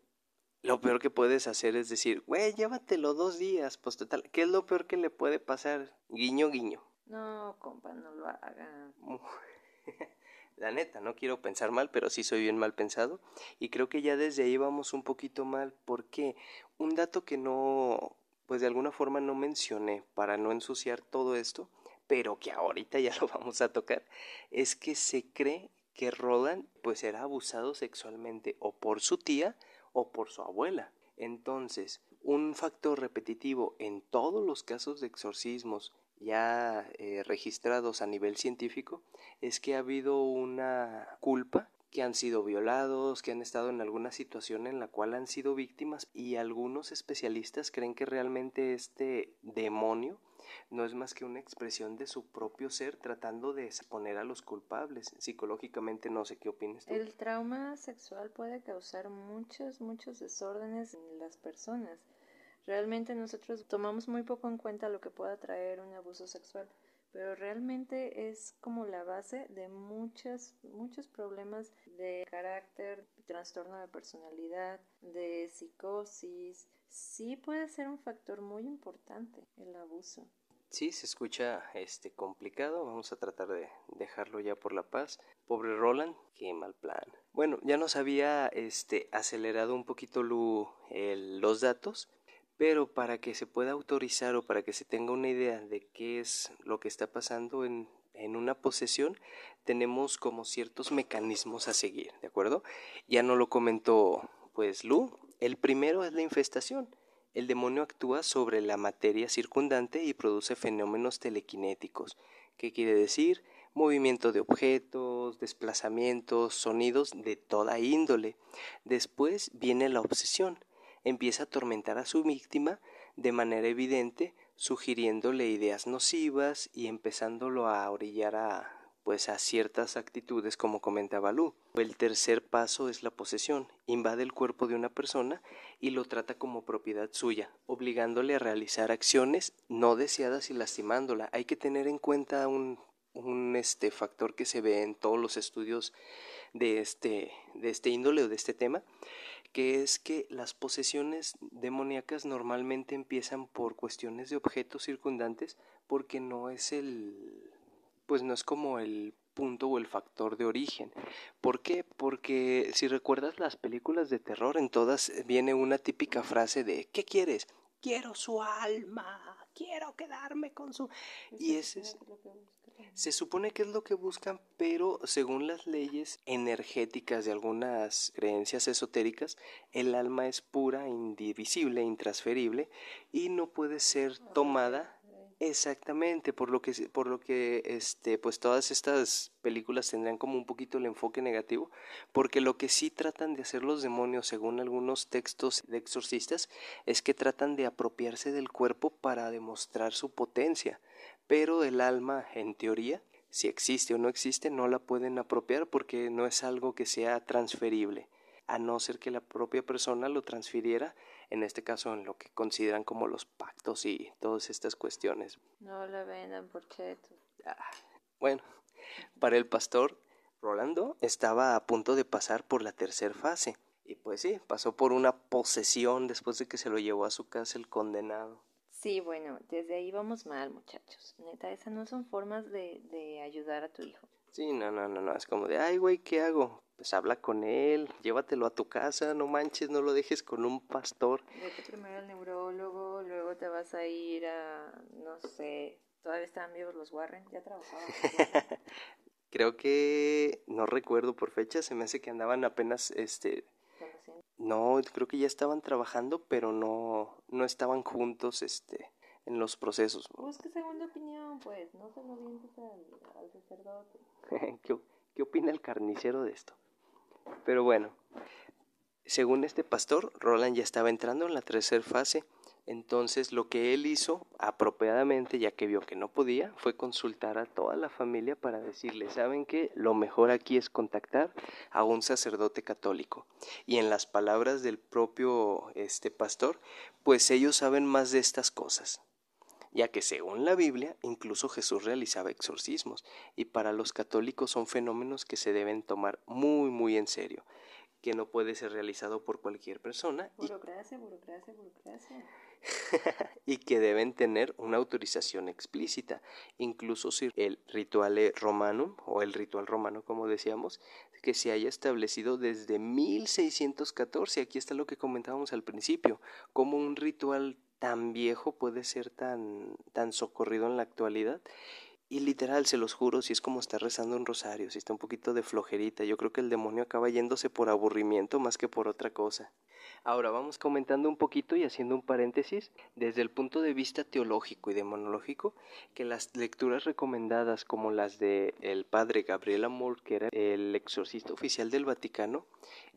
lo peor que puedes hacer es decir, güey, llévatelo dos días, pues total, ¿qué es lo peor que le puede pasar? Guiño, guiño. No, compa, no lo haga. La neta, no quiero pensar mal, pero sí soy bien mal pensado. Y creo que ya desde ahí vamos un poquito mal, porque un dato que no, pues de alguna forma no mencioné para no ensuciar todo esto, pero que ahorita ya lo vamos a tocar, es que se cree que Roland pues era abusado sexualmente o por su tía o por su abuela. Entonces, un factor repetitivo en todos los casos de exorcismos ya eh, registrados a nivel científico es que ha habido una culpa que han sido violados, que han estado en alguna situación en la cual han sido víctimas y algunos especialistas creen que realmente este demonio no es más que una expresión de su propio ser tratando de exponer a los culpables. Psicológicamente no sé qué opinas. El trauma sexual puede causar muchos, muchos desórdenes en las personas. Realmente nosotros tomamos muy poco en cuenta lo que pueda traer un abuso sexual, pero realmente es como la base de muchos, muchos problemas de carácter, trastorno de personalidad, de psicosis. Sí puede ser un factor muy importante el abuso. Sí, se escucha este complicado. Vamos a tratar de dejarlo ya por la paz. Pobre Roland, qué mal plan. Bueno, ya nos había este acelerado un poquito los datos, pero para que se pueda autorizar o para que se tenga una idea de qué es lo que está pasando en, en una posesión, tenemos como ciertos mecanismos a seguir, ¿de acuerdo? Ya no lo comentó pues Lu. El primero es la infestación el demonio actúa sobre la materia circundante y produce fenómenos telequinéticos. ¿Qué quiere decir? Movimiento de objetos, desplazamientos, sonidos de toda índole. Después viene la obsesión. Empieza a atormentar a su víctima de manera evidente, sugiriéndole ideas nocivas y empezándolo a orillar a pues a ciertas actitudes como comentaba Lu. El tercer paso es la posesión. Invade el cuerpo de una persona y lo trata como propiedad suya, obligándole a realizar acciones no deseadas y lastimándola. Hay que tener en cuenta un, un este factor que se ve en todos los estudios de este, de este índole o de este tema, que es que las posesiones demoníacas normalmente empiezan por cuestiones de objetos circundantes porque no es el pues no es como el punto o el factor de origen. ¿Por qué? Porque si recuerdas las películas de terror, en todas viene una típica frase de ¿qué quieres? Quiero su alma, quiero quedarme con su... Y ese es... Se supone que es lo que buscan, pero según las leyes energéticas de algunas creencias esotéricas, el alma es pura, indivisible, intransferible y no puede ser tomada Exactamente, por lo que por lo que este pues todas estas películas tendrían como un poquito el enfoque negativo, porque lo que sí tratan de hacer los demonios según algunos textos de exorcistas es que tratan de apropiarse del cuerpo para demostrar su potencia, pero el alma en teoría si existe o no existe no la pueden apropiar porque no es algo que sea transferible, a no ser que la propia persona lo transfiriera en este caso en lo que consideran como los pactos y todas estas cuestiones. No la vendan por cheto. Ah, bueno, para el pastor, Rolando estaba a punto de pasar por la tercera fase. Y pues sí, pasó por una posesión después de que se lo llevó a su casa el condenado. Sí, bueno, desde ahí vamos mal, muchachos. Neta, esas no son formas de, de ayudar a tu hijo. Sí, no, no, no, no. Es como de, ay, güey, ¿qué hago? Pues habla con él, llévatelo a tu casa, no manches, no lo dejes con un pastor. Vete primero al neurólogo, luego te vas a ir a, no sé, todavía estaban vivos los Warren, ya trabajaban. Creo que no recuerdo por fecha, se me hace que andaban apenas este no, creo que ya estaban trabajando, pero no no estaban juntos este en los procesos. Busca segunda opinión, pues, no se lo al, al sacerdote. ¿Qué, ¿Qué opina el carnicero de esto? Pero bueno, según este pastor, Roland ya estaba entrando en la tercera fase entonces lo que él hizo apropiadamente, ya que vio que no podía, fue consultar a toda la familia para decirle, ¿saben qué? Lo mejor aquí es contactar a un sacerdote católico. Y en las palabras del propio este pastor, pues ellos saben más de estas cosas ya que según la Biblia incluso Jesús realizaba exorcismos y para los católicos son fenómenos que se deben tomar muy muy en serio, que no puede ser realizado por cualquier persona. Burocracia, burocracia, burocracia. y que deben tener una autorización explícita. Incluso si el ritual romanum o el ritual romano, como decíamos, que se haya establecido desde 1614. Aquí está lo que comentábamos al principio, como un ritual tan viejo puede ser tan, tan socorrido en la actualidad y literal, se los juro, si es como estar rezando un rosario, si está un poquito de flojerita, yo creo que el demonio acaba yéndose por aburrimiento más que por otra cosa. Ahora vamos comentando un poquito y haciendo un paréntesis desde el punto de vista teológico y demonológico que las lecturas recomendadas como las de el padre Gabriel Amor, que era el exorcista oficial del Vaticano,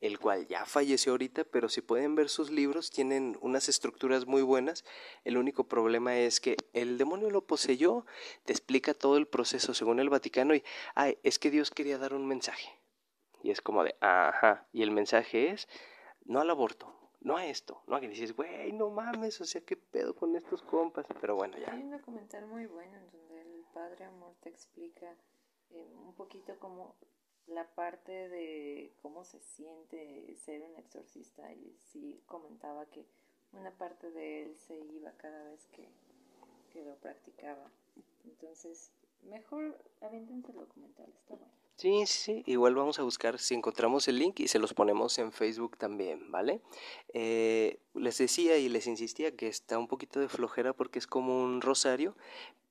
el cual ya falleció ahorita, pero si pueden ver sus libros, tienen unas estructuras muy buenas. El único problema es que el demonio lo poseyó, te explica todo el proceso según el Vaticano y, ay, es que Dios quería dar un mensaje. Y es como de, ajá, y el mensaje es, no al aborto, no a esto, no a que dices, güey, no mames, o sea, qué pedo con estos compas, pero bueno, ya. Hay un documental muy bueno en donde el padre Amor te explica eh, un poquito cómo la parte de cómo se siente ser un exorcista y sí comentaba que una parte de él se iba cada vez que, que lo practicaba. Entonces, mejor aviéntense el documental, está bueno. Sí, sí, igual vamos a buscar si encontramos el link y se los ponemos en Facebook también, ¿vale? Eh, les decía y les insistía que está un poquito de flojera porque es como un rosario,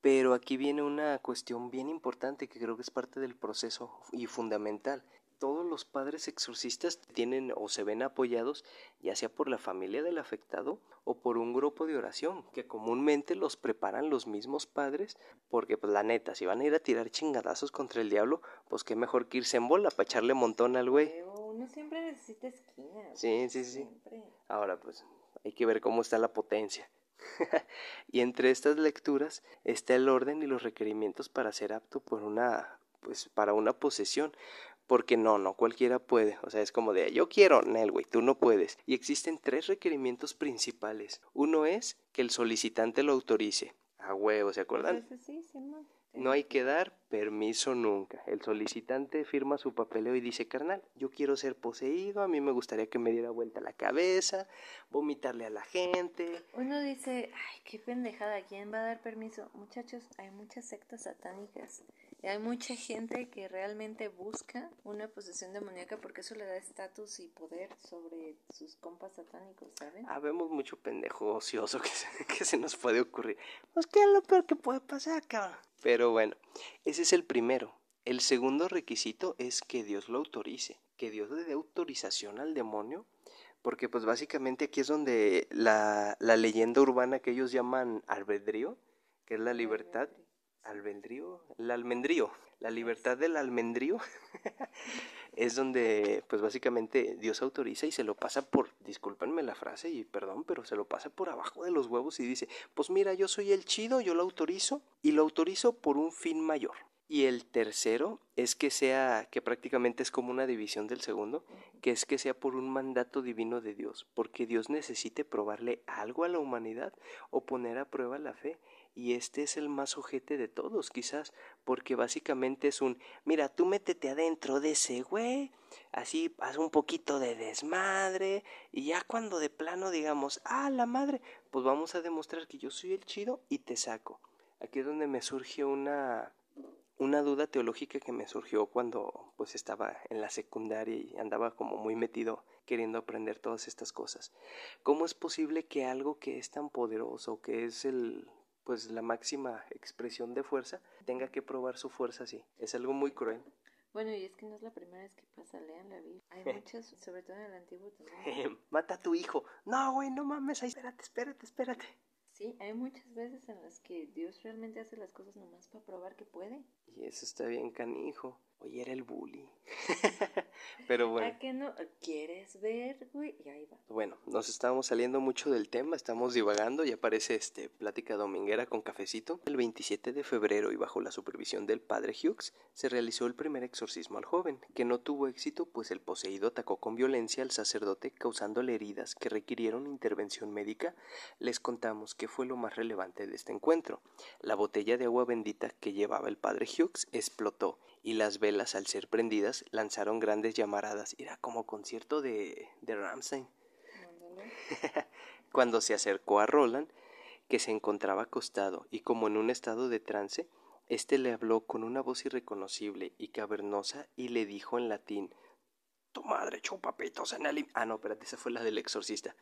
pero aquí viene una cuestión bien importante que creo que es parte del proceso y fundamental todos los padres exorcistas tienen o se ven apoyados ya sea por la familia del afectado o por un grupo de oración que comúnmente los preparan los mismos padres porque pues la neta si van a ir a tirar chingadazos contra el diablo pues qué mejor que irse en bola para echarle montón al güey. Uno siempre necesita esquina sí sí sí ahora pues hay que ver cómo está la potencia. Y entre estas lecturas está el orden y los requerimientos para ser apto por una pues para una posesión porque no, no cualquiera puede. O sea, es como de yo quiero, Nel, güey, tú no puedes. Y existen tres requerimientos principales. Uno es que el solicitante lo autorice. A huevo, ¿se acuerdan? Sí, sí, no hay que dar permiso nunca. El solicitante firma su papeleo y dice, carnal, yo quiero ser poseído, a mí me gustaría que me diera vuelta la cabeza, vomitarle a la gente. Uno dice, ay, qué pendejada, ¿quién va a dar permiso? Muchachos, hay muchas sectas satánicas hay mucha gente que realmente busca una posesión demoníaca porque eso le da estatus y poder sobre sus compas satánicos, ¿saben? Habemos mucho pendejo ocioso que se, que se nos puede ocurrir. Pues qué es lo peor que puede pasar, cabrón. Pero bueno, ese es el primero. El segundo requisito es que Dios lo autorice, que Dios le dé autorización al demonio, porque pues básicamente aquí es donde la, la leyenda urbana que ellos llaman albedrío, que es la libertad, albedrío, el almendrío, la libertad del almendrío es donde pues básicamente Dios autoriza y se lo pasa por, discúlpenme la frase y perdón, pero se lo pasa por abajo de los huevos y dice, pues mira, yo soy el chido, yo lo autorizo y lo autorizo por un fin mayor. Y el tercero es que sea, que prácticamente es como una división del segundo, que es que sea por un mandato divino de Dios, porque Dios necesite probarle algo a la humanidad o poner a prueba la fe y este es el más ojete de todos, quizás, porque básicamente es un, mira, tú métete adentro de ese güey, así haz un poquito de desmadre, y ya cuando de plano digamos, ah, la madre, pues vamos a demostrar que yo soy el chido y te saco. Aquí es donde me surge una, una duda teológica que me surgió cuando pues estaba en la secundaria y andaba como muy metido queriendo aprender todas estas cosas. ¿Cómo es posible que algo que es tan poderoso, que es el pues la máxima expresión de fuerza, tenga que probar su fuerza así? Es algo muy cruel. Bueno, y es que no es la primera vez que pasa, lean la Biblia. Hay muchas, sobre todo en el Antiguo Testamento. Mata a tu hijo. No, güey, no mames, espérate, espérate, espérate. Sí, hay muchas veces en las que Dios realmente hace las cosas nomás para probar que puede. Y eso está bien canijo. Oye, era el bully. Pero bueno. ¿A qué no? ¿Quieres ver, güey? Y ahí va. Bueno, nos estábamos saliendo mucho del tema, estamos divagando y aparece este plática dominguera con cafecito. El 27 de febrero y bajo la supervisión del padre Hughes se realizó el primer exorcismo al joven, que no tuvo éxito pues el poseído atacó con violencia al sacerdote causándole heridas que requirieron intervención médica. Les contamos qué fue lo más relevante de este encuentro. La botella de agua bendita que llevaba el padre Hughes explotó y las velas al ser prendidas lanzaron grandes llamaradas. Era como concierto de, de Ramsey. Cuando se acercó a Roland, que se encontraba acostado y como en un estado de trance, éste le habló con una voz irreconocible y cavernosa y le dijo en latín Tu madre chupa pitos en el... Ah, no, espérate, esa fue la del exorcista.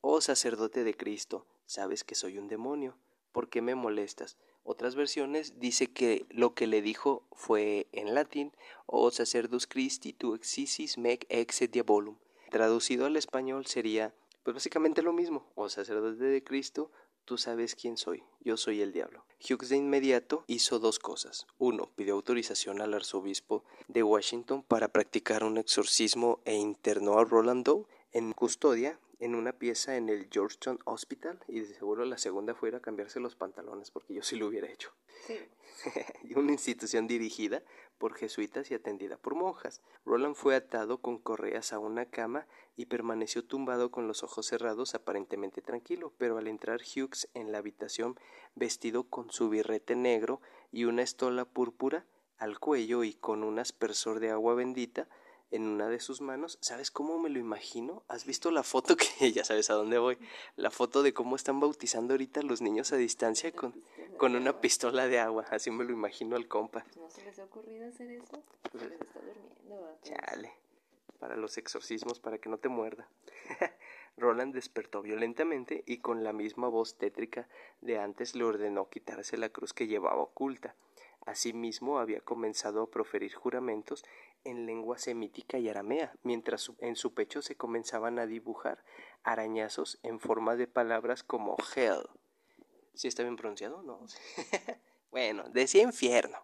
Oh sacerdote de Cristo, sabes que soy un demonio. ¿Por qué me molestas? Otras versiones dice que lo que le dijo fue en latín, o sacerdus Christi tu exisis mec exe diabolum. Traducido al español sería, pues básicamente lo mismo, o sacerdote de Cristo, tú sabes quién soy, yo soy el diablo. Hughes de inmediato hizo dos cosas. Uno, pidió autorización al arzobispo de Washington para practicar un exorcismo e internó a Roland Doe en custodia en una pieza en el Georgetown Hospital y de seguro la segunda fue ir a cambiarse los pantalones porque yo sí lo hubiera hecho. Sí. una institución dirigida por jesuitas y atendida por monjas. Roland fue atado con correas a una cama y permaneció tumbado con los ojos cerrados aparentemente tranquilo, pero al entrar Hughes en la habitación vestido con su birrete negro y una estola púrpura al cuello y con un aspersor de agua bendita, en una de sus manos. ¿Sabes cómo me lo imagino? ¿Has visto la foto que ya sabes a dónde voy? La foto de cómo están bautizando ahorita los niños a distancia con, con una pistola de agua. Así me lo imagino al compa. ¿No se les ha ocurrido hacer eso? Les está durmiendo. Chale. Para los exorcismos, para que no te muerda. Roland despertó violentamente y con la misma voz tétrica de antes le ordenó quitarse la cruz que llevaba oculta. Asimismo había comenzado a proferir juramentos en lengua semítica y aramea, mientras en su pecho se comenzaban a dibujar arañazos en forma de palabras como hell. ¿Sí está bien pronunciado? No. bueno, decía infierno.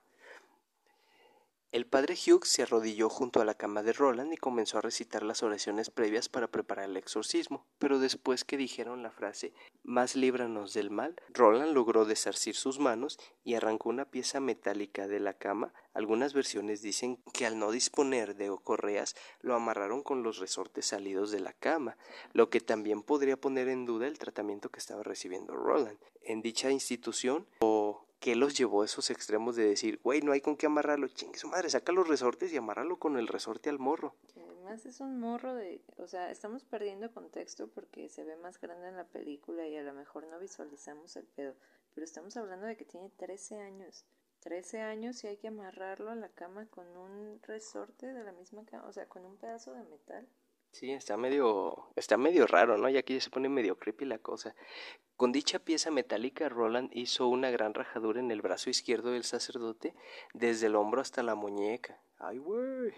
El padre Hughes se arrodilló junto a la cama de Roland y comenzó a recitar las oraciones previas para preparar el exorcismo, pero después que dijeron la frase Más líbranos del mal, Roland logró desarcir sus manos y arrancó una pieza metálica de la cama. Algunas versiones dicen que al no disponer de correas lo amarraron con los resortes salidos de la cama, lo que también podría poner en duda el tratamiento que estaba recibiendo Roland. En dicha institución, o ¿Qué los llevó a esos extremos de decir, güey, no hay con qué amarrarlo? Chingue su madre, saca los resortes y amárralo con el resorte al morro. Además es un morro de, o sea, estamos perdiendo contexto porque se ve más grande en la película y a lo mejor no visualizamos el pedo, pero estamos hablando de que tiene 13 años. 13 años y hay que amarrarlo a la cama con un resorte de la misma cama, o sea, con un pedazo de metal. Sí, está medio, está medio raro, ¿no? Y aquí se pone medio creepy la cosa. Con dicha pieza metálica, Roland hizo una gran rajadura en el brazo izquierdo del sacerdote, desde el hombro hasta la muñeca. ¡Ay, güey!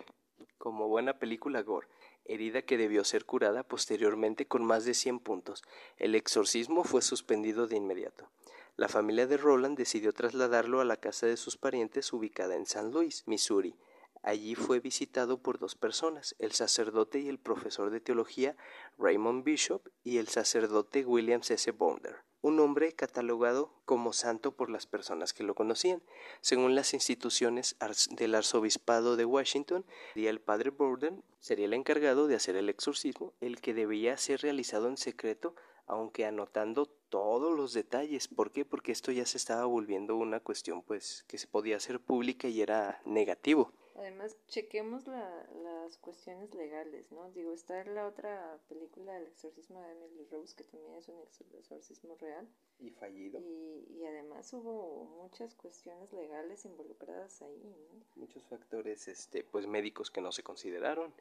Como buena película gore. Herida que debió ser curada posteriormente con más de 100 puntos. El exorcismo fue suspendido de inmediato. La familia de Roland decidió trasladarlo a la casa de sus parientes ubicada en San Luis, Missouri. Allí fue visitado por dos personas, el sacerdote y el profesor de teología Raymond Bishop y el sacerdote William S. Bonder, un hombre catalogado como santo por las personas que lo conocían. Según las instituciones del arzobispado de Washington, el padre Borden sería el encargado de hacer el exorcismo, el que debía ser realizado en secreto aunque anotando todos los detalles. ¿Por qué? Porque esto ya se estaba volviendo una cuestión pues que se podía hacer pública y era negativo. Además, chequemos la, las cuestiones legales, ¿no? Digo, está la otra película, El exorcismo de Emily Rose, que también es un exorcismo real. Y fallido. Y, y además hubo muchas cuestiones legales involucradas ahí, ¿no? Muchos factores, este, pues médicos que no se consideraron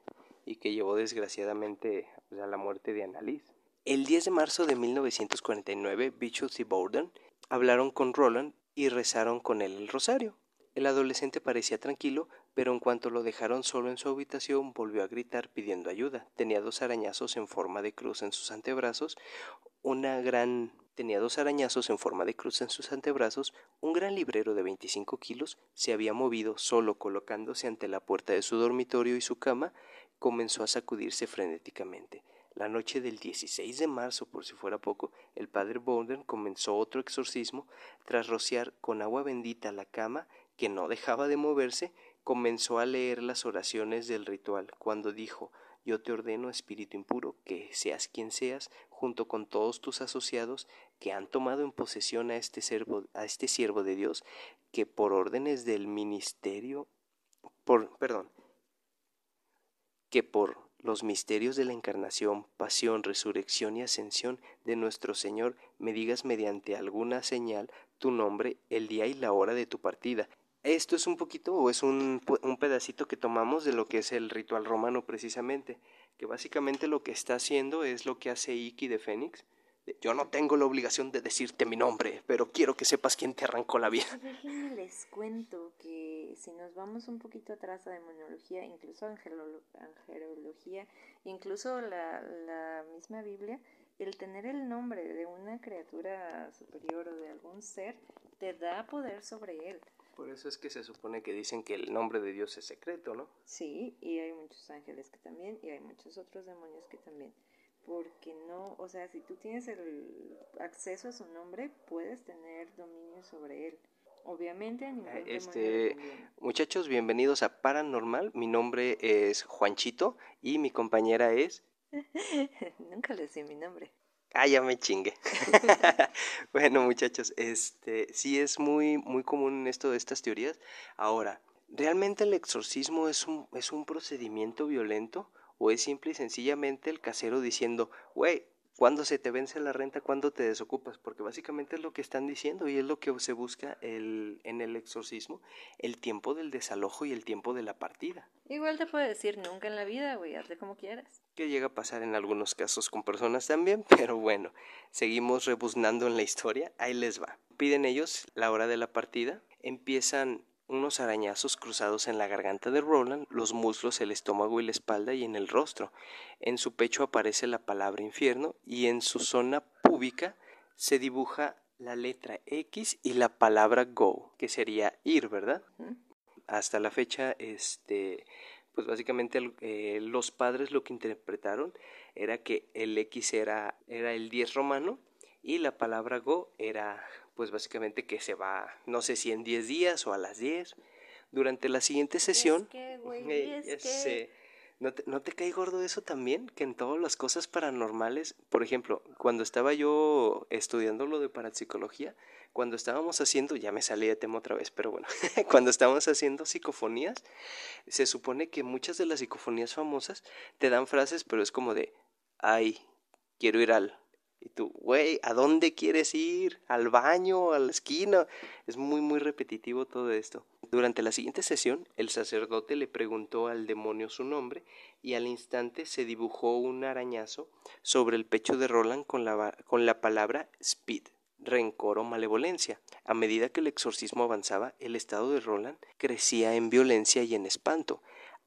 y que llevó desgraciadamente a la muerte de Annalise. El 10 de marzo de 1949, Bichos y Borden hablaron con Roland y rezaron con él el rosario. El adolescente parecía tranquilo, pero en cuanto lo dejaron solo en su habitación volvió a gritar pidiendo ayuda. Tenía dos arañazos en forma de cruz en sus antebrazos, una gran tenía dos arañazos en forma de cruz en sus antebrazos, un gran librero de 25 kilos se había movido solo colocándose ante la puerta de su dormitorio y su cama, comenzó a sacudirse frenéticamente. La noche del 16 de marzo, por si fuera poco, el padre Bowden comenzó otro exorcismo tras rociar con agua bendita la cama que no dejaba de moverse, comenzó a leer las oraciones del ritual, cuando dijo Yo te ordeno, espíritu impuro, que seas quien seas, junto con todos tus asociados que han tomado en posesión a este, servo, a este siervo de Dios, que por órdenes del ministerio, por, perdón, que por los misterios de la encarnación, pasión, resurrección y ascensión de nuestro Señor, me digas mediante alguna señal tu nombre, el día y la hora de tu partida, esto es un poquito o es un, un, pedacito que tomamos de lo que es el ritual romano precisamente, que básicamente lo que está haciendo es lo que hace Iki de Fénix. Yo no tengo la obligación de decirte mi nombre, pero quiero que sepas quién te arrancó la vida. Déjenme les cuento que si nos vamos un poquito atrás a demonología, incluso angelología, incluso la, la misma Biblia, el tener el nombre de una criatura superior o de algún ser te da poder sobre él. Por eso es que se supone que dicen que el nombre de Dios es secreto, ¿no? Sí, y hay muchos ángeles que también, y hay muchos otros demonios que también. Porque no, o sea, si tú tienes el acceso a su nombre, puedes tener dominio sobre él. Obviamente a ningún este, Muchachos, bienvenidos a Paranormal. Mi nombre es Juanchito y mi compañera es... Nunca le sé mi nombre. Ah, ya me chingue. bueno, muchachos, este sí es muy muy común esto de estas teorías. Ahora, ¿realmente el exorcismo es un es un procedimiento violento o es simple y sencillamente el casero diciendo, "Güey, ¿Cuándo se te vence la renta? ¿Cuándo te desocupas? Porque básicamente es lo que están diciendo y es lo que se busca el, en el exorcismo, el tiempo del desalojo y el tiempo de la partida. Igual te puede decir nunca en la vida, güey, hazle como quieras. Que llega a pasar en algunos casos con personas también, pero bueno, seguimos rebuznando en la historia, ahí les va. Piden ellos la hora de la partida, empiezan unos arañazos cruzados en la garganta de Roland, los muslos, el estómago y la espalda y en el rostro. En su pecho aparece la palabra infierno y en su zona púbica se dibuja la letra X y la palabra go, que sería ir, ¿verdad? Hasta la fecha, este, pues básicamente eh, los padres lo que interpretaron era que el X era, era el 10 romano y la palabra go era pues básicamente que se va, no sé si en 10 días o a las 10. Durante la siguiente sesión... ¿No te, ¿No te cae gordo eso también? Que en todas las cosas paranormales, por ejemplo, cuando estaba yo estudiando lo de parapsicología, cuando estábamos haciendo, ya me salí de tema otra vez, pero bueno, cuando estábamos haciendo psicofonías, se supone que muchas de las psicofonías famosas te dan frases, pero es como de, ay, quiero ir al, y tú, güey, ¿a dónde quieres ir? ¿Al baño? ¿A la esquina? Es muy, muy repetitivo todo esto. Durante la siguiente sesión, el sacerdote le preguntó al demonio su nombre y al instante se dibujó un arañazo sobre el pecho de Roland con la, con la palabra speed, rencor o malevolencia. A medida que el exorcismo avanzaba, el estado de Roland crecía en violencia y en espanto.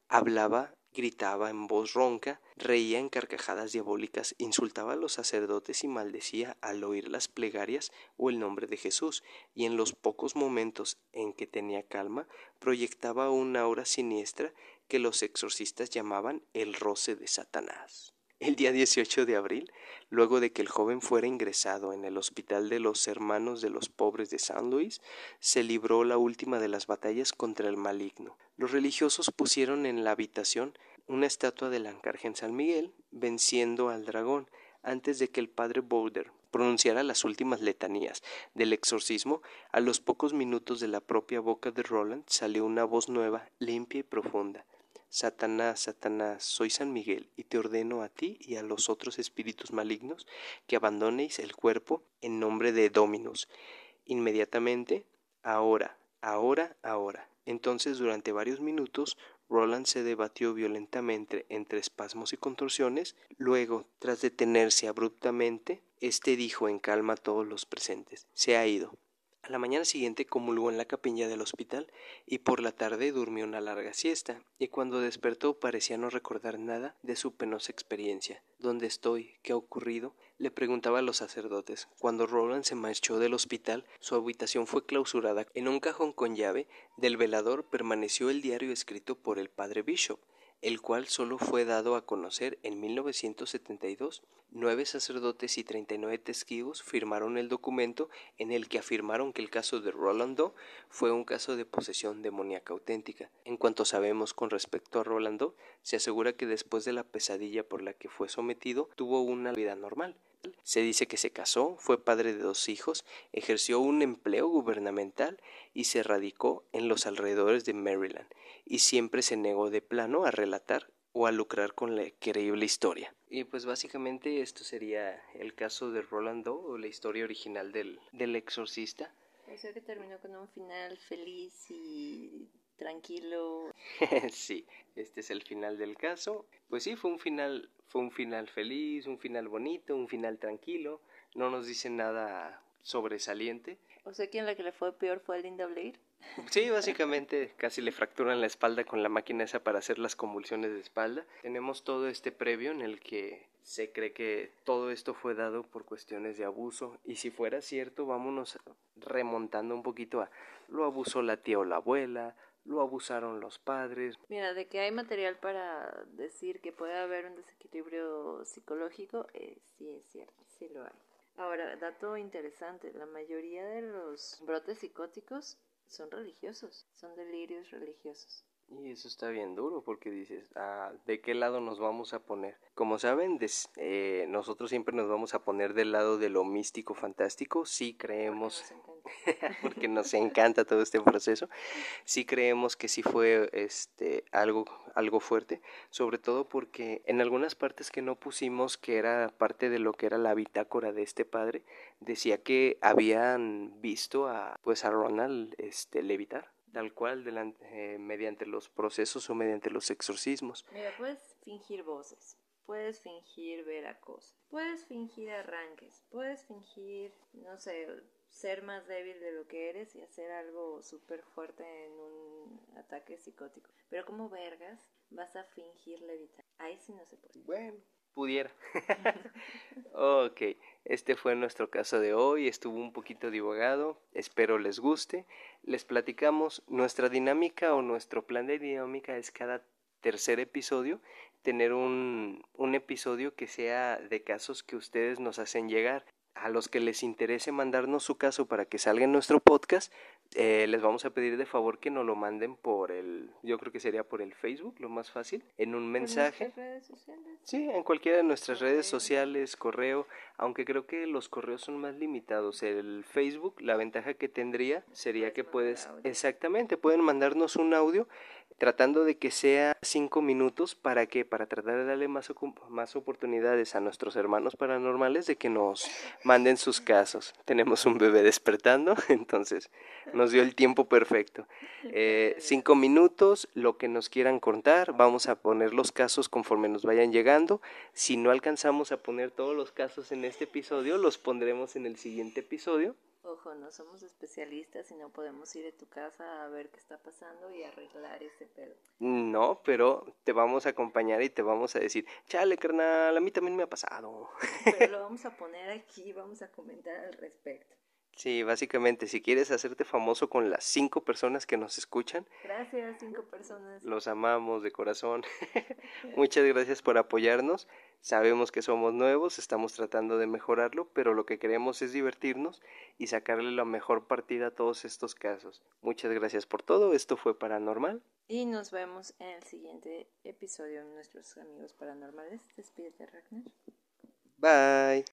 Hablaba gritaba en voz ronca, reía en carcajadas diabólicas, insultaba a los sacerdotes y maldecía al oír las plegarias o el nombre de Jesús, y en los pocos momentos en que tenía calma, proyectaba una aura siniestra que los exorcistas llamaban el roce de Satanás. El día 18 de abril, luego de que el joven fuera ingresado en el Hospital de los Hermanos de los Pobres de San Luis, se libró la última de las batallas contra el maligno. Los religiosos pusieron en la habitación una estatua del Arcángel San Miguel, venciendo al dragón, antes de que el padre Bowder pronunciara las últimas letanías del exorcismo, a los pocos minutos de la propia boca de Roland salió una voz nueva, limpia y profunda. Satanás, Satanás, soy San Miguel, y te ordeno a ti y a los otros espíritus malignos que abandonéis el cuerpo en nombre de Dominus. Inmediatamente, ahora, ahora, ahora. Entonces, durante varios minutos, Roland se debatió violentamente entre espasmos y contorsiones. Luego, tras detenerse abruptamente, éste dijo en calma a todos los presentes: Se ha ido. A la mañana siguiente comulgó en la capilla del hospital y por la tarde durmió una larga siesta, y cuando despertó parecía no recordar nada de su penosa experiencia. ¿Dónde estoy? ¿Qué ha ocurrido? le preguntaba a los sacerdotes. Cuando Roland se marchó del hospital, su habitación fue clausurada. En un cajón con llave del velador permaneció el diario escrito por el padre Bishop, el cual solo fue dado a conocer en 1972. Nueve sacerdotes y treinta y nueve testigos firmaron el documento en el que afirmaron que el caso de Rolando fue un caso de posesión demoníaca auténtica. En cuanto sabemos con respecto a Rolando, se asegura que después de la pesadilla por la que fue sometido, tuvo una vida normal. Se dice que se casó, fue padre de dos hijos, ejerció un empleo gubernamental y se radicó en los alrededores de Maryland, y siempre se negó de plano a relatar o a lucrar con la increíble historia. Y pues básicamente esto sería el caso de Rolando o la historia original del, del exorcista. O sea que terminó con un final feliz y tranquilo. sí, este es el final del caso. Pues sí, fue un final, fue un final feliz, un final bonito, un final tranquilo. No nos dice nada sobresaliente. O sea que en la que le fue peor fue a Linda Blair. Sí, básicamente casi le fracturan la espalda con la máquina esa para hacer las convulsiones de espalda. Tenemos todo este previo en el que se cree que todo esto fue dado por cuestiones de abuso y si fuera cierto, vámonos remontando un poquito a lo abusó la tía o la abuela, lo abusaron los padres. Mira, de que hay material para decir que puede haber un desequilibrio psicológico, eh, sí es cierto, sí lo hay. Ahora, dato interesante, la mayoría de los brotes psicóticos son religiosos, son delirios religiosos. Y eso está bien duro porque dices, ah, ¿de qué lado nos vamos a poner? Como saben, eh, nosotros siempre nos vamos a poner del lado de lo místico fantástico, sí creemos, porque nos encanta, todo este proceso, sí creemos que sí fue este, algo, algo fuerte, sobre todo porque en algunas partes que no pusimos, que era parte de lo que era la bitácora de este padre, decía que habían visto a, pues a Ronald este, levitar tal cual eh, mediante los procesos o mediante los exorcismos. Mira, puedes fingir voces, puedes fingir ver a cosas, puedes fingir arranques, puedes fingir, no sé, ser más débil de lo que eres y hacer algo súper fuerte en un ataque psicótico. Pero como vergas vas a fingir levitar. Ahí sí no se puede. Bueno, pudiera. ok, este fue nuestro caso de hoy, estuvo un poquito divagado, espero les guste. Les platicamos nuestra dinámica o nuestro plan de dinámica es cada tercer episodio tener un, un episodio que sea de casos que ustedes nos hacen llegar a los que les interese mandarnos su caso para que salga en nuestro podcast, eh, les vamos a pedir de favor que nos lo manden por el, yo creo que sería por el Facebook, lo más fácil, en un mensaje. ¿En redes sociales? Sí, en cualquiera de nuestras redes sociales, correo, aunque creo que los correos son más limitados. El Facebook, la ventaja que tendría sería que puedes, exactamente, pueden mandarnos un audio tratando de que sea cinco minutos para que para tratar de darle más, más oportunidades a nuestros hermanos paranormales de que nos manden sus casos. Tenemos un bebé despertando, entonces nos dio el tiempo perfecto. Eh, cinco minutos, lo que nos quieran contar, vamos a poner los casos conforme nos vayan llegando. Si no alcanzamos a poner todos los casos en este episodio, los pondremos en el siguiente episodio. Ojo, no somos especialistas y no podemos ir a tu casa a ver qué está pasando y arreglar ese pedo. No, pero te vamos a acompañar y te vamos a decir, chale, carnal, a mí también me ha pasado. Pero lo vamos a poner aquí, vamos a comentar al respecto. Sí, básicamente, si quieres hacerte famoso con las cinco personas que nos escuchan. Gracias, cinco personas. Los amamos de corazón. Muchas gracias por apoyarnos. Sabemos que somos nuevos, estamos tratando de mejorarlo, pero lo que queremos es divertirnos y sacarle la mejor partida a todos estos casos. Muchas gracias por todo. Esto fue Paranormal. Y nos vemos en el siguiente episodio de nuestros amigos paranormales. Despídete, Ragnar. Bye.